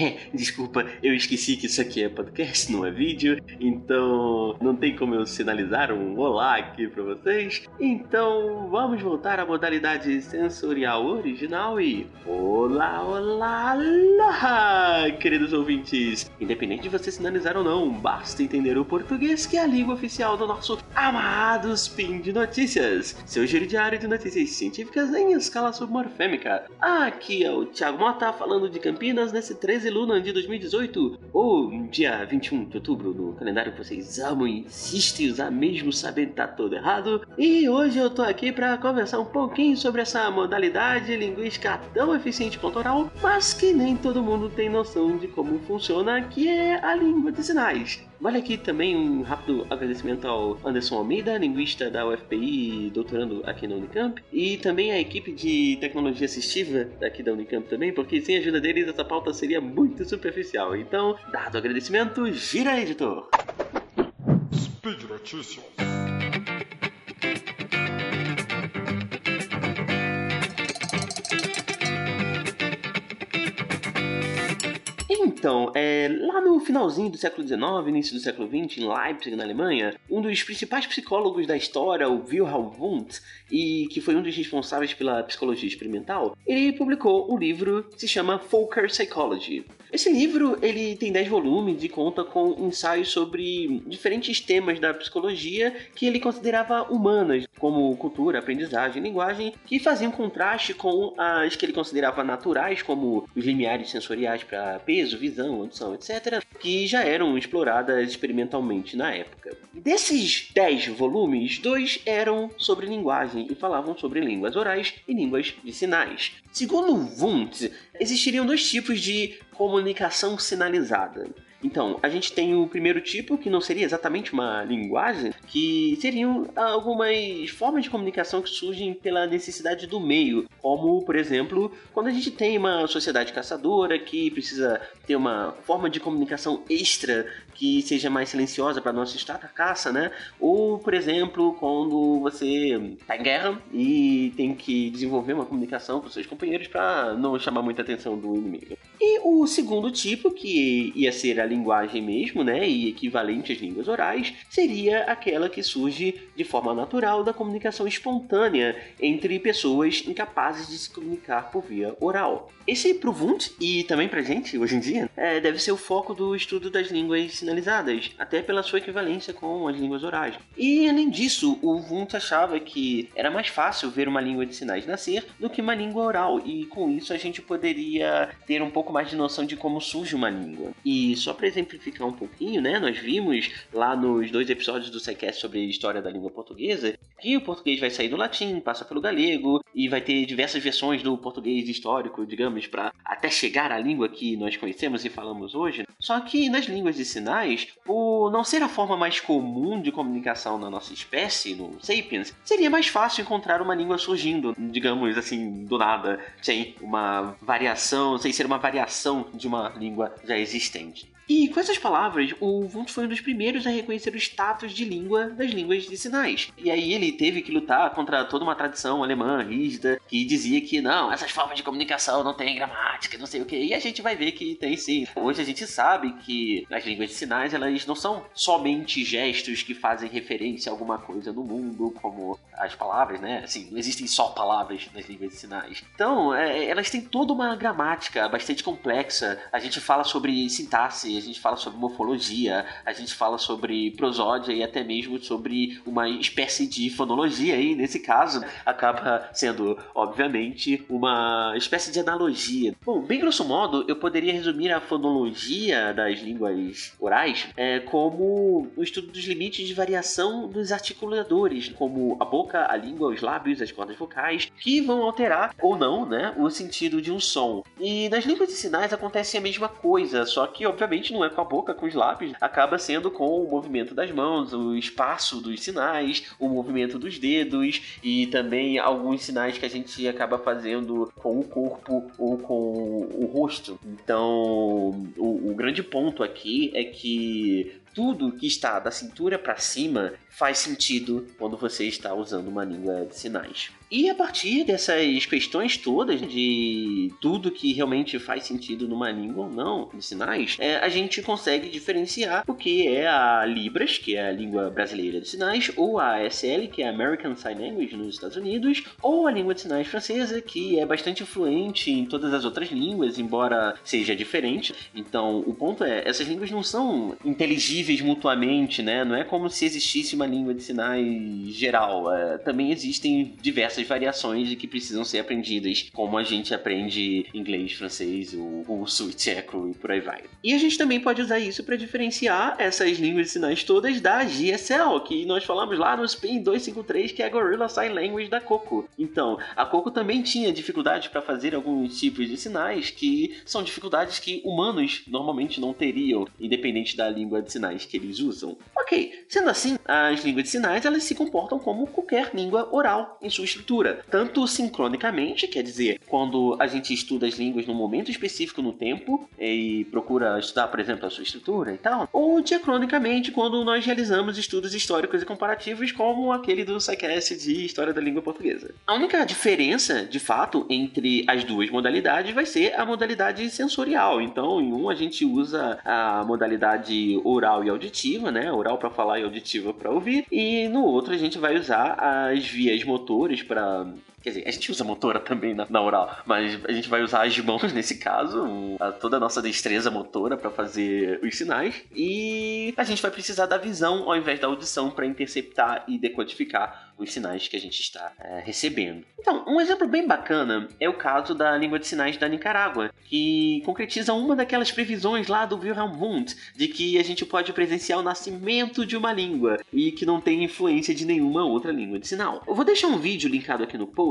É, desculpa, eu esqueci que isso aqui é podcast, não é vídeo, então não tem como eu sinalizar um olá aqui para vocês. Então vamos voltar à modalidade sensorial original e olá, olá, olá, queridos ouvintes. Independente de você sinalizar ou não, basta entender o português que é a língua oficial do nosso amado Spin de Notícias, seu giro diário de notícias científicas em escala submorfêmica. Aqui é o Thiago Mota falando de Campinas nesse 13 Luna de 2018, ou dia 21 de outubro, no calendário que vocês amam e insistem em usar mesmo sabendo que tá todo errado. E hoje eu tô aqui para conversar um pouquinho sobre essa modalidade linguística tão eficiente quanto oral, mas que nem todo mundo tem noção de como funciona, que é a língua de sinais. Vale aqui também um rápido agradecimento ao Anderson Almeida, linguista da UFPI, doutorando aqui na Unicamp, e também à equipe de tecnologia assistiva daqui da Unicamp também, porque sem a ajuda deles essa pauta seria muito superficial. Então, dado o agradecimento, gira editor! Speed Notícias. Então, é, lá no finalzinho do século XIX, início do século XX, em Leipzig, na Alemanha, um dos principais psicólogos da história, o Wilhelm Wundt, e que foi um dos responsáveis pela psicologia experimental, ele publicou um livro que se chama Fokker Psychology. Esse livro ele tem 10 volumes e conta com ensaios sobre diferentes temas da psicologia que ele considerava humanas, como cultura, aprendizagem, linguagem, que faziam contraste com as que ele considerava naturais, como os limiares sensoriais para peso, visão, audição, etc., que já eram exploradas experimentalmente na época. Desses 10 volumes, dois eram sobre linguagem e falavam sobre línguas orais e línguas de sinais. Segundo Wundt, existiriam dois tipos de comunicação sinalizada. Então, a gente tem o primeiro tipo, que não seria exatamente uma linguagem, que seriam algumas formas de comunicação que surgem pela necessidade do meio, como, por exemplo, quando a gente tem uma sociedade caçadora que precisa ter uma forma de comunicação extra que seja mais silenciosa para não assustar a caça, né? Ou, por exemplo, quando você está em guerra e tem que desenvolver uma comunicação com seus companheiros para não chamar muita atenção do inimigo. O segundo tipo, que ia ser a linguagem mesmo, né, e equivalente às línguas orais, seria aquela que surge de forma natural da comunicação espontânea entre pessoas incapazes de se comunicar por via oral. Esse pro Wundt, e também pra gente hoje em dia, é, deve ser o foco do estudo das línguas sinalizadas, até pela sua equivalência com as línguas orais. E além disso, o Wundt achava que era mais fácil ver uma língua de sinais nascer do que uma língua oral, e com isso a gente poderia ter um pouco mais de noção de como surge uma língua. E só para exemplificar um pouquinho, né, nós vimos lá nos dois episódios do SciCast sobre a história da língua portuguesa que o português vai sair do latim, passa pelo galego e vai ter diversas versões do português histórico, digamos, para até chegar à língua que nós conhecemos e falamos hoje. Só que nas línguas de sinais, por não ser a forma mais comum de comunicação na nossa espécie, no Sapiens, seria mais fácil encontrar uma língua surgindo, digamos assim, do nada, sem uma variação, sem ser uma variação de uma língua já existente. E com essas palavras, o Wundt foi um dos primeiros a reconhecer o status de língua das línguas de sinais. E aí ele teve que lutar contra toda uma tradição alemã rígida que dizia que não, essas formas de comunicação não têm gramática, não sei o que. E a gente vai ver que tem sim. Hoje a gente sabe que as línguas de sinais elas não são somente gestos que fazem referência a alguma coisa no mundo, como as palavras, né? Assim, não existem só palavras nas línguas de sinais. Então, é, elas têm toda uma gramática bastante complexa. A gente fala sobre sintaxe, a gente fala sobre morfologia, a gente fala sobre prosódia e até mesmo sobre uma espécie de fonologia aí, nesse caso, acaba sendo, obviamente, uma espécie de analogia. Bom, bem grosso modo, eu poderia resumir a fonologia das línguas orais é, como o estudo dos limites de variação dos articuladores, como a boca, a língua, os lábios, as cordas vocais, que vão alterar ou não, né, o sentido de um som. E nas línguas de sinais acontece a mesma coisa, só que obviamente não é com a boca, com os lábios, acaba sendo com o movimento das mãos, o espaço dos sinais, o movimento dos dedos e também alguns sinais que a gente acaba fazendo com o corpo ou com o rosto. Então, o, o grande ponto aqui é que tudo que está da cintura para cima faz sentido quando você está usando uma língua de sinais. E a partir dessas questões todas de tudo que realmente faz sentido numa língua ou não, de sinais, é, a gente consegue diferenciar o que é a Libras, que é a língua brasileira de sinais, ou a ASL, que é a American Sign Language nos Estados Unidos, ou a língua de sinais francesa, que é bastante influente em todas as outras línguas, embora seja diferente. Então, o ponto é, essas línguas não são inteligíveis mutuamente, né? Não é como se existisse uma língua de sinais geral. É, também existem diversas variações que precisam ser aprendidas, como a gente aprende inglês, francês, o russo, tcheco e por aí vai. E a gente também pode usar isso para diferenciar essas línguas de sinais todas da GSL, que nós falamos lá no Spin 253, que é a Gorilla Sign Language da Coco. Então, a Coco também tinha dificuldades para fazer alguns tipos de sinais que são dificuldades que humanos normalmente não teriam, independente da língua de sinais que eles usam. Ok, sendo assim, as línguas de sinais elas se comportam como qualquer língua oral em sua estrutura, tanto sincronicamente, quer dizer, quando a gente estuda as línguas num momento específico no tempo e procura estudar, por exemplo, a sua estrutura e tal, ou diacronicamente, quando nós realizamos estudos históricos e comparativos, como aquele do SciCast de História da Língua Portuguesa. A única diferença, de fato, entre as duas modalidades vai ser a modalidade sensorial. Então, em um a gente usa a modalidade oral e auditiva, né? Oral para falar e auditiva para ouvir, e no outro a gente vai usar as vias motores para Quer dizer, a gente usa motora também na, na, oral, mas a gente vai usar as mãos nesse caso, a, toda a nossa destreza motora para fazer os sinais, e a gente vai precisar da visão ao invés da audição para interceptar e decodificar os sinais que a gente está é, recebendo. Então, um exemplo bem bacana é o caso da língua de sinais da Nicarágua, que concretiza uma daquelas previsões lá do Wilhelm Wundt de que a gente pode presenciar o nascimento de uma língua e que não tem influência de nenhuma outra língua de sinal. Eu vou deixar um vídeo linkado aqui no post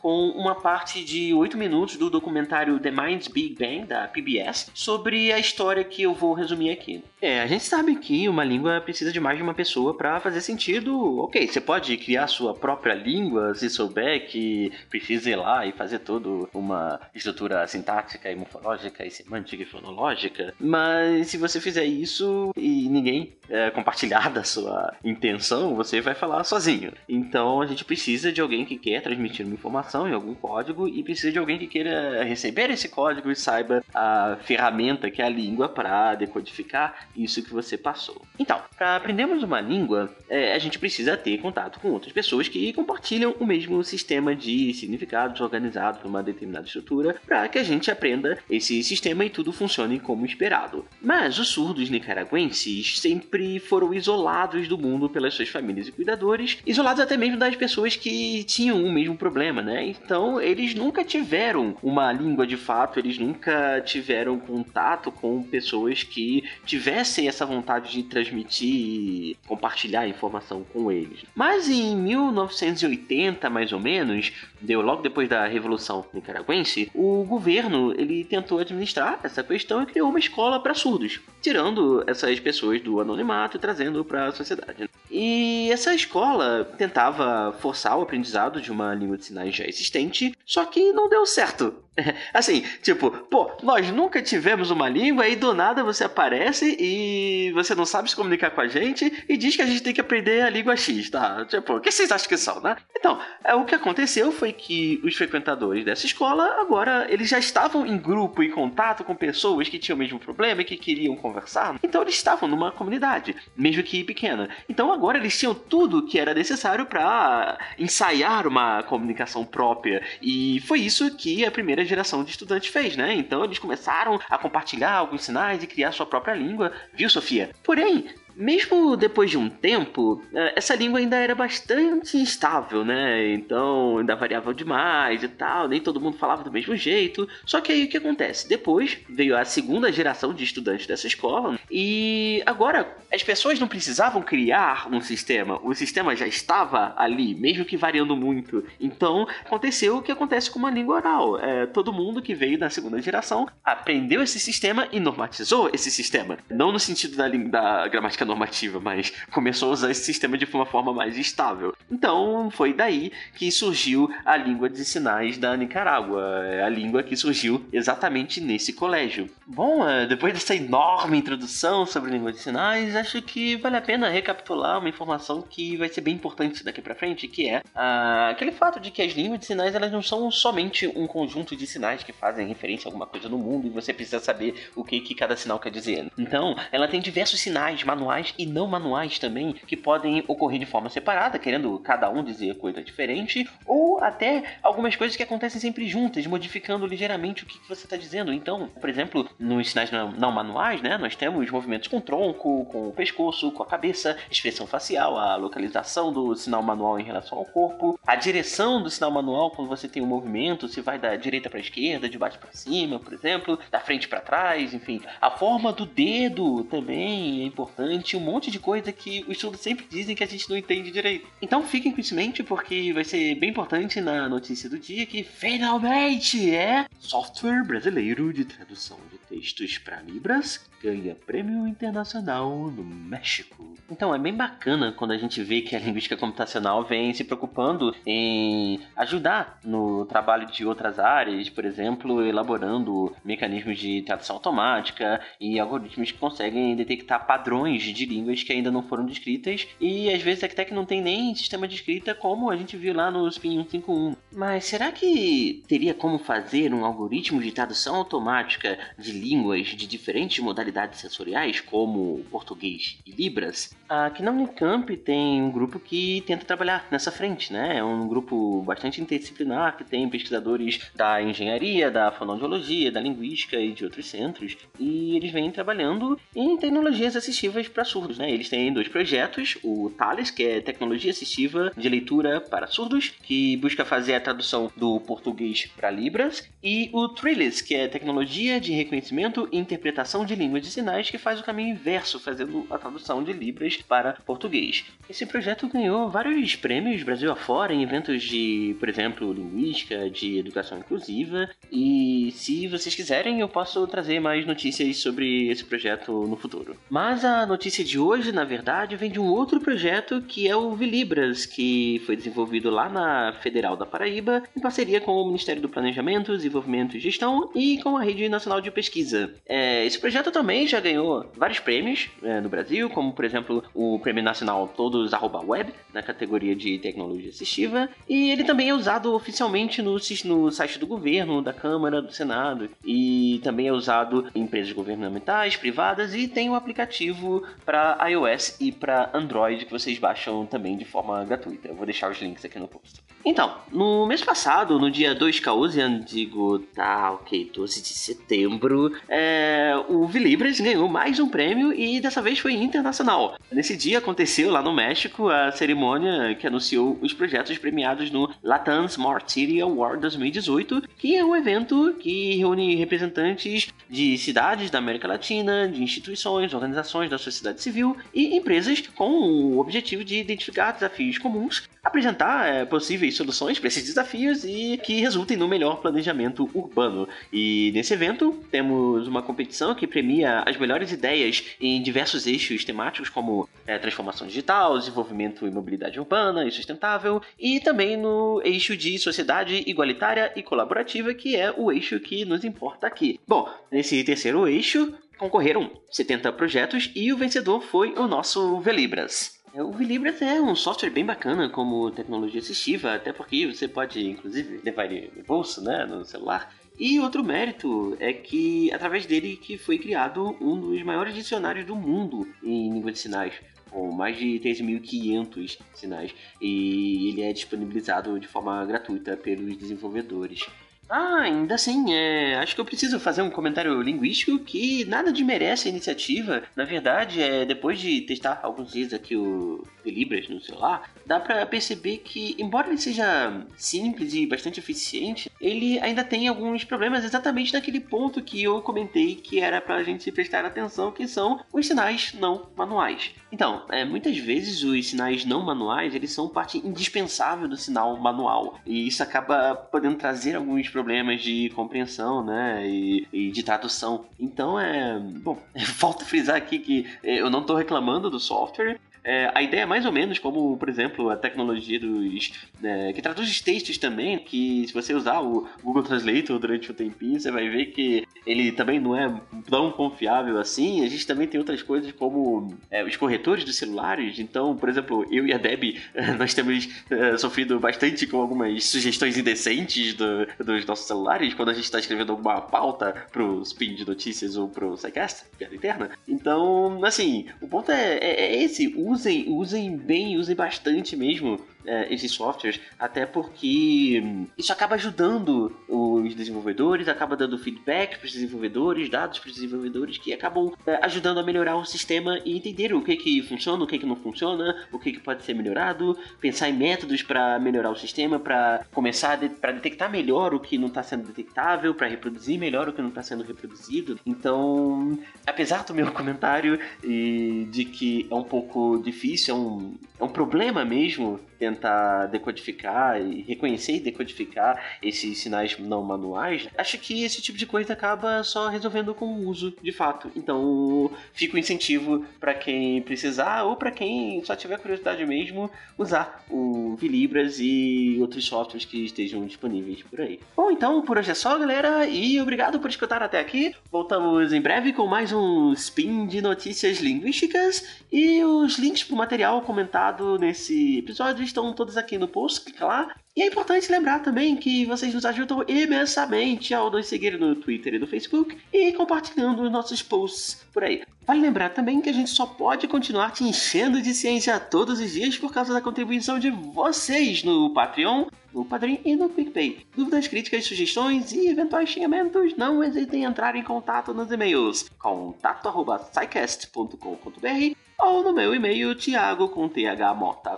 com uma parte de 8 minutos do documentário The Mind's Big Bang da PBS sobre a história que eu vou resumir aqui. É, a gente sabe que uma língua precisa de mais de uma pessoa para fazer sentido. Ok, você pode criar sua própria língua se souber que precisa ir lá e fazer toda uma estrutura sintática e morfológica e semântica e fonológica. Mas se você fizer isso e ninguém é, compartilhar da sua intenção, você vai falar sozinho. Então a gente precisa de alguém que quer transmitir uma informação em algum código e precisa de alguém que queira receber esse código e saiba a ferramenta que é a língua para decodificar isso que você passou. Então, para aprendermos uma língua, é, a gente precisa ter contato com outras pessoas que compartilham o mesmo sistema de significados organizado por uma determinada estrutura para que a gente aprenda esse sistema e tudo funcione como esperado. Mas os surdos nicaragüenses sempre foram isolados do mundo pelas suas famílias e cuidadores, isolados até mesmo das pessoas que tinham o mesmo problema, né? Então, eles nunca tiveram uma língua de fato, eles nunca tiveram contato com pessoas que tivessem tivessem essa vontade de transmitir e compartilhar informação com eles. Mas em 1980, mais ou menos, deu logo depois da Revolução Nicaragüense, o governo ele tentou administrar essa questão e criou uma escola para surdos, tirando essas pessoas do anonimato trazendo para a sociedade. E essa escola tentava forçar o aprendizado de uma língua de sinais já existente, só que não deu certo. Assim, tipo, pô, nós nunca tivemos uma língua e do nada você aparece e você não sabe se comunicar com a gente e diz que a gente tem que aprender a língua X, tá? Tipo, o que vocês acham que são, né? Então, é, o que aconteceu foi que os frequentadores dessa escola agora eles já estavam em grupo, em contato com pessoas que tinham o mesmo problema e que queriam conversar. Então eles estavam numa comunidade, mesmo que pequena. Então agora eles tinham tudo que era necessário para ensaiar uma comunicação própria. E foi isso que a primeira geração de estudantes fez, né? Então eles começaram a compartilhar alguns sinais e criar sua própria língua, viu, Sofia? Porém, mesmo depois de um tempo, é, essa língua ainda era bastante instável, né? Então ainda variava demais e tal, nem todo mundo falava do mesmo jeito. Só que aí o que acontece? Depois veio a segunda geração de estudantes dessa escola e agora as pessoas não precisavam criar um sistema, o sistema já estava ali, mesmo que variando muito. Então aconteceu o que acontece com uma língua oral. É, todo mundo que veio da segunda geração aprendeu esse sistema e normatizou esse sistema. Não no sentido da, da gramática normativa, mas começou a usar esse sistema de uma forma mais estável. Então foi daí que surgiu a língua de sinais da Nicarágua, é a língua que surgiu exatamente nesse colégio. Bom, é, depois dessa enorme introdução sobre língua de sinais, acho que vale a pena recapitular uma informação que vai ser bem importante daqui para frente, que é ah, aquele fato de que as línguas de sinais elas não são somente um conjunto de sinais que fazem referência a alguma coisa no mundo e você precisa saber o que, que cada sinal quer dizer. Então, ela tem diversos sinais manuais e não manuais também que podem ocorrer de forma separada, querendo cada um dizer coisa diferente, ou até algumas coisas que acontecem sempre juntas, modificando ligeiramente o que, você está dizendo. Então, por exemplo, nos sinais não, não manuais, né, nós temos movimentos com o tronco, com o pescoço, com a cabeça, expressão facial, a localização do sinal manual em relação ao corpo, a direção do sinal manual quando você tem um movimento, se vai da direita para esquerda, de baixo para cima, por exemplo, da frente para trás, enfim. A forma do dedo também é importante, um monte de coisa que os estudos sempre dizem que a gente não entende direito. Então fiquem com isso em mente porque vai ser bem importante na notícia do dia que finalmente é software brasileiro de tradução de textos para Libras ganha prêmio internacional no México. Então é bem bacana quando a gente vê que a linguística computacional vem se preocupando em ajudar no trabalho de outras áreas, por exemplo, elaborando mecanismos de tradução automática e algoritmos que conseguem detectar padrões de línguas que ainda não foram descritas e às vezes até que não tem nem sistema de escrita como a gente viu lá no SPIN 151. Mas será que teria como fazer um algoritmo de tradução automática de línguas de diferentes modalidades sensoriais, como português e libras? Aqui na Unicamp tem um grupo que tenta trabalhar nessa frente, né? É um grupo bastante interdisciplinar que tem pesquisadores da engenharia, da fonoaudiologia, da linguística e de outros centros, e eles vêm trabalhando em tecnologias assistivas para surdos, né? Eles têm dois projetos, o Thales, que é tecnologia assistiva de leitura para surdos, que busca fazer a tradução do português para libras, e o Trillis, que é tecnologia de reconhecimento e interpretação de línguas de sinais, que faz o caminho inverso, fazendo a tradução de libras para português. Esse projeto ganhou vários prêmios Brasil afora em eventos de, por exemplo, linguística, de educação inclusiva, e se vocês quiserem eu posso trazer mais notícias sobre esse projeto no futuro. Mas a notícia de hoje, na verdade, vem de um outro projeto que é o Vilibras, que foi desenvolvido lá na Federal da Paraíba, em parceria com o Ministério do Planejamento, Desenvolvimento e Gestão e com a Rede Nacional de Pesquisa. É, esse projeto também já ganhou vários prêmios é, no Brasil, como por exemplo o Prêmio Nacional Todos Web, na categoria de tecnologia assistiva, e ele também é usado oficialmente no, no site do governo, da Câmara, do Senado, e também é usado em empresas governamentais, privadas, e tem um aplicativo para iOS e para Android que vocês baixam também de forma gratuita. Eu vou deixar os links aqui no post. Então, no mês passado, no dia 2 Causian, digo, tá, ok, 12 de setembro, é, o Vilibras ganhou mais um prêmio e dessa vez foi internacional. Nesse dia aconteceu lá no México a cerimônia que anunciou os projetos premiados no Latam Smart City Award 2018, que é um evento que reúne representantes de cidades da América Latina, de instituições, organizações da sociedade civil e empresas com o objetivo de identificar desafios comuns, apresentar é, possíveis soluções para esses desafios e que resultem no melhor planejamento urbano. E nesse evento temos uma competição que premia as melhores ideias em diversos eixos temáticos como é, transformação digital, desenvolvimento e mobilidade urbana e sustentável, e também no eixo de sociedade igualitária e colaborativa, que é o eixo que nos importa aqui. Bom, nesse terceiro eixo concorreram 70 projetos e o vencedor foi o nosso Velibras. É, o Vilibras é um software bem bacana como tecnologia assistiva, até porque você pode, inclusive, levar ele no bolso, né, no celular. E outro mérito é que, através dele, que foi criado um dos maiores dicionários do mundo em língua de sinais com mais de 13.500 sinais e ele é disponibilizado de forma gratuita pelos desenvolvedores. Ah, ainda assim, é, acho que eu preciso fazer um comentário linguístico que nada de merece a iniciativa. Na verdade, é, depois de testar alguns dias aqui o Libras no celular, dá para perceber que, embora ele seja simples e bastante eficiente, ele ainda tem alguns problemas exatamente naquele ponto que eu comentei que era para a gente prestar atenção, que são os sinais não manuais. Então, é, muitas vezes os sinais não manuais eles são parte indispensável do sinal manual e isso acaba podendo trazer alguns problemas de compreensão, né, e, e de tradução. Então é, bom, falta frisar aqui que eu não estou reclamando do software, é, a ideia é mais ou menos como, por exemplo, a tecnologia dos. É, que traduz os textos também, que se você usar o Google Translator durante um tempinho, você vai ver que ele também não é tão confiável assim. A gente também tem outras coisas como é, os corretores dos celulares. Então, por exemplo, eu e a Deb, nós temos é, sofrido bastante com algumas sugestões indecentes do, dos nossos celulares quando a gente está escrevendo alguma pauta pro Spin de Notícias ou pro SciCast, piada interna. Então, assim, o ponto é, é, é esse usem, usem bem, usem bastante mesmo é, esses softwares, até porque isso acaba ajudando os desenvolvedores, acaba dando feedback para os desenvolvedores, dados para os desenvolvedores que acabam é, ajudando a melhorar o sistema e entender o que que funciona, o que que não funciona, o que que pode ser melhorado, pensar em métodos para melhorar o sistema, para começar para detectar melhor o que não está sendo detectável, para reproduzir melhor o que não está sendo reproduzido. Então, apesar do meu comentário e de que é um pouco difícil, é um, é um problema mesmo tentar decodificar e reconhecer e decodificar esses sinais não manuais, acho que esse tipo de coisa acaba só resolvendo com o uso de fato. Então, fica o incentivo para quem precisar ou para quem só tiver curiosidade mesmo usar o Vilibras e outros softwares que estejam disponíveis por aí. Bom, então por hoje é só, galera, e obrigado por escutar até aqui. Voltamos em breve com mais um spin de notícias linguísticas e os links para o material comentado nesse episódio estão todos aqui no post, clica lá. E é importante lembrar também que vocês nos ajudam imensamente ao nos seguir no Twitter e no Facebook e compartilhando os nossos posts por aí. Vale lembrar também que a gente só pode continuar te enchendo de ciência todos os dias por causa da contribuição de vocês no Patreon, no Padrim e no PicPay. Dúvidas, críticas, sugestões e eventuais xingamentos, não hesitem em entrar em contato nos e-mails contato.sicast.com.br ou no meu e-mail thiago com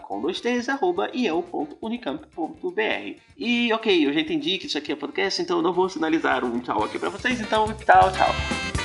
com dois t's, arroba. E ok, eu já entendi que isso aqui é podcast, então eu não vou sinalizar um tchau aqui pra vocês, então tchau, tchau.